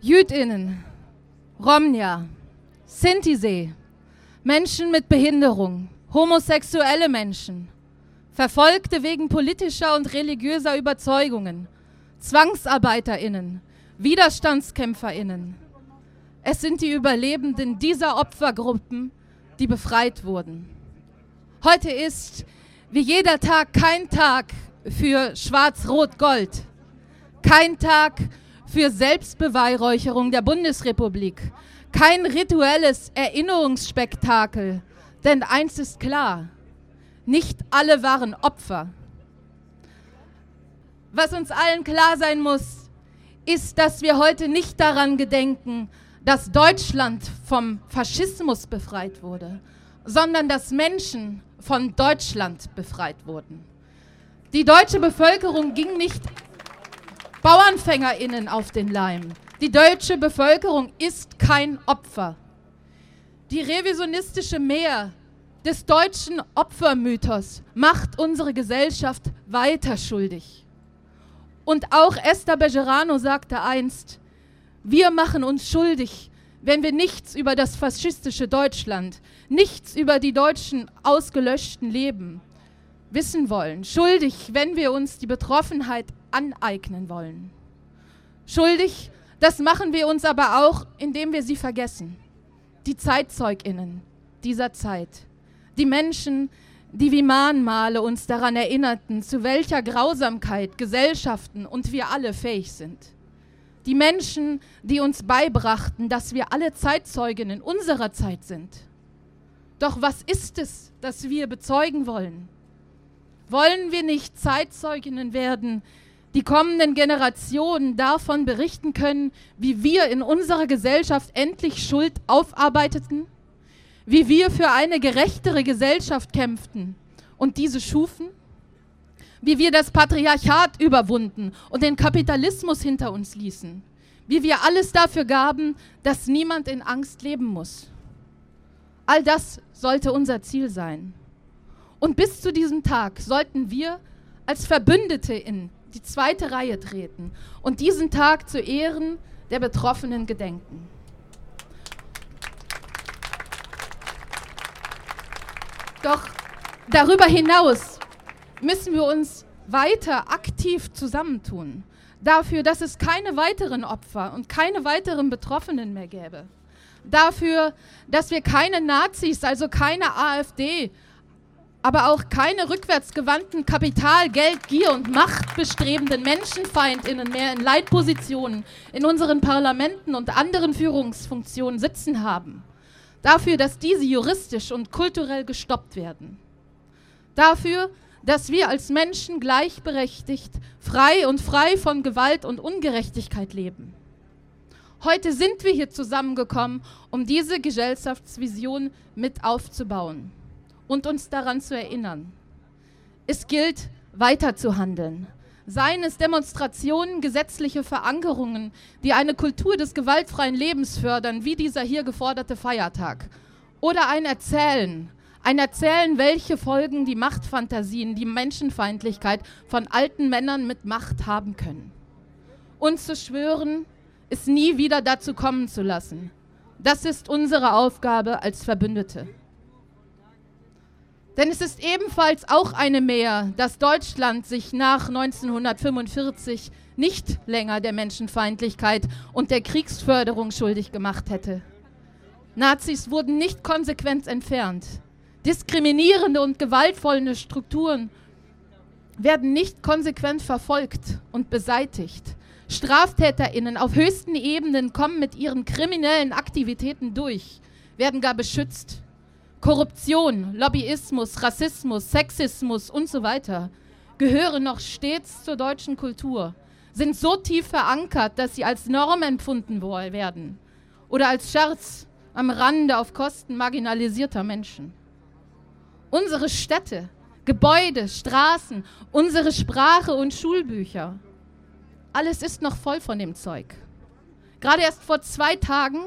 Jüdinnen, Romnia, Sintisee, Menschen mit Behinderung, homosexuelle Menschen, Verfolgte wegen politischer und religiöser Überzeugungen, Zwangsarbeiterinnen, Widerstandskämpferinnen. Es sind die Überlebenden dieser Opfergruppen, die befreit wurden. Heute ist wie jeder Tag kein Tag für Schwarz-Rot-Gold, kein Tag für Selbstbeweihräucherung der Bundesrepublik, kein rituelles Erinnerungsspektakel, denn eins ist klar, nicht alle waren Opfer. Was uns allen klar sein muss, ist, dass wir heute nicht daran gedenken, dass Deutschland vom Faschismus befreit wurde, sondern dass Menschen von Deutschland befreit wurden. Die deutsche Bevölkerung ging nicht Bauernfängerinnen auf den Leim. Die deutsche Bevölkerung ist kein Opfer. Die revisionistische Mehr des deutschen Opfermythos macht unsere Gesellschaft weiter schuldig. Und auch Esther Bejerano sagte einst, wir machen uns schuldig, wenn wir nichts über das faschistische Deutschland, nichts über die deutschen ausgelöschten Leben wissen wollen. Schuldig, wenn wir uns die Betroffenheit aneignen wollen. Schuldig, das machen wir uns aber auch, indem wir sie vergessen. Die Zeitzeuginnen dieser Zeit die Menschen, die wie Mahnmale uns daran erinnerten, zu welcher Grausamkeit Gesellschaften und wir alle fähig sind. Die Menschen, die uns beibrachten, dass wir alle Zeitzeuginnen unserer Zeit sind. Doch was ist es, das wir bezeugen wollen? Wollen wir nicht Zeitzeuginnen werden, die kommenden Generationen davon berichten können, wie wir in unserer Gesellschaft endlich Schuld aufarbeiteten? wie wir für eine gerechtere Gesellschaft kämpften und diese schufen, wie wir das Patriarchat überwunden und den Kapitalismus hinter uns ließen, wie wir alles dafür gaben, dass niemand in Angst leben muss. All das sollte unser Ziel sein. Und bis zu diesem Tag sollten wir als Verbündete in die zweite Reihe treten und diesen Tag zu Ehren der Betroffenen gedenken. Doch darüber hinaus müssen wir uns weiter aktiv zusammentun. Dafür, dass es keine weiteren Opfer und keine weiteren Betroffenen mehr gäbe. Dafür, dass wir keine Nazis, also keine AfD, aber auch keine rückwärtsgewandten Kapital, Geld, Gier und Macht bestrebenden Menschenfeindinnen mehr in Leitpositionen in unseren Parlamenten und anderen Führungsfunktionen sitzen haben. Dafür, dass diese juristisch und kulturell gestoppt werden. Dafür, dass wir als Menschen gleichberechtigt, frei und frei von Gewalt und Ungerechtigkeit leben. Heute sind wir hier zusammengekommen, um diese Gesellschaftsvision mit aufzubauen und uns daran zu erinnern. Es gilt, weiter zu handeln, seien es Demonstrationen, gesetzliche Verankerungen, die eine Kultur des gewaltfreien Lebens fördern, wie dieser hier geforderte Feiertag. Oder ein Erzählen, ein Erzählen, welche Folgen die Machtfantasien, die Menschenfeindlichkeit von alten Männern mit Macht haben können. Und zu schwören, es nie wieder dazu kommen zu lassen. Das ist unsere Aufgabe als Verbündete. Denn es ist ebenfalls auch eine Mehr, dass Deutschland sich nach 1945 nicht länger der Menschenfeindlichkeit und der Kriegsförderung schuldig gemacht hätte. Nazis wurden nicht konsequent entfernt. Diskriminierende und gewaltvolle Strukturen werden nicht konsequent verfolgt und beseitigt. Straftäterinnen auf höchsten Ebenen kommen mit ihren kriminellen Aktivitäten durch, werden gar beschützt. Korruption, Lobbyismus, Rassismus, Sexismus und so weiter gehören noch stets zur deutschen Kultur, sind so tief verankert, dass sie als Norm empfunden werden oder als Scherz am Rande auf Kosten marginalisierter Menschen. Unsere Städte, Gebäude, Straßen, unsere Sprache und Schulbücher, alles ist noch voll von dem Zeug. Gerade erst vor zwei Tagen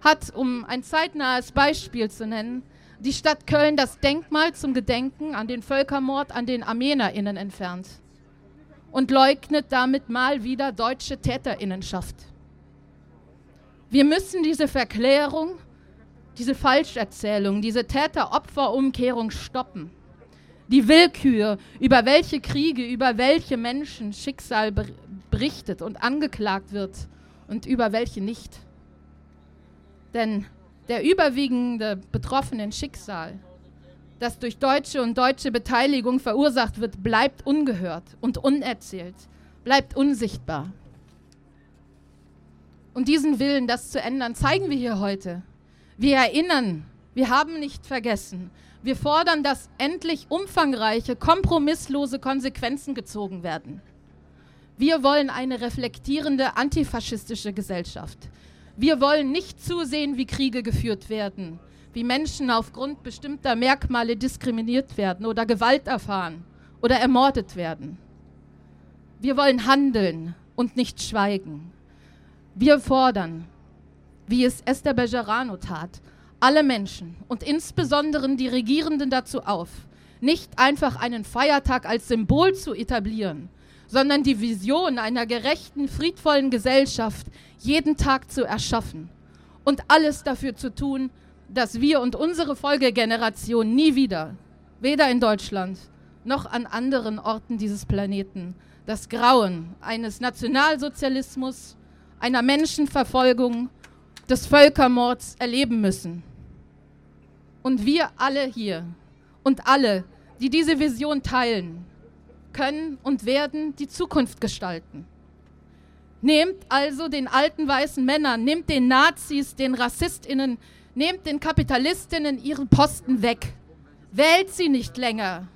hat, um ein zeitnahes Beispiel zu nennen, die Stadt Köln das Denkmal zum Gedenken an den Völkermord an den ArmenerInnen entfernt und leugnet damit mal wieder deutsche Täterinnenschaft. Wir müssen diese Verklärung, diese Falscherzählung, diese Täter-Opfer-Umkehrung stoppen. Die Willkür, über welche Kriege, über welche Menschen Schicksal berichtet und angeklagt wird und über welche nicht. Denn der überwiegende betroffenen Schicksal, das durch deutsche und deutsche Beteiligung verursacht wird, bleibt ungehört und unerzählt, bleibt unsichtbar. Und diesen Willen, das zu ändern, zeigen wir hier heute. Wir erinnern, wir haben nicht vergessen. Wir fordern, dass endlich umfangreiche, kompromisslose Konsequenzen gezogen werden. Wir wollen eine reflektierende antifaschistische Gesellschaft. Wir wollen nicht zusehen, wie Kriege geführt werden, wie Menschen aufgrund bestimmter Merkmale diskriminiert werden oder Gewalt erfahren oder ermordet werden. Wir wollen handeln und nicht schweigen. Wir fordern, wie es Esther Bejarano tat, alle Menschen und insbesondere die Regierenden dazu auf, nicht einfach einen Feiertag als Symbol zu etablieren, sondern die Vision einer gerechten, friedvollen Gesellschaft jeden Tag zu erschaffen und alles dafür zu tun, dass wir und unsere Folgegeneration nie wieder, weder in Deutschland noch an anderen Orten dieses Planeten, das Grauen eines Nationalsozialismus, einer Menschenverfolgung, des Völkermords erleben müssen. Und wir alle hier und alle, die diese Vision teilen, können und werden die Zukunft gestalten. Nehmt also den alten weißen Männern, nehmt den Nazis, den Rassistinnen, nehmt den Kapitalistinnen ihren Posten weg. Wählt sie nicht länger.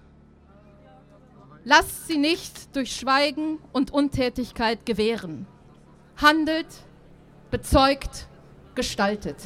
Lasst sie nicht durch Schweigen und Untätigkeit gewähren handelt, bezeugt, gestaltet.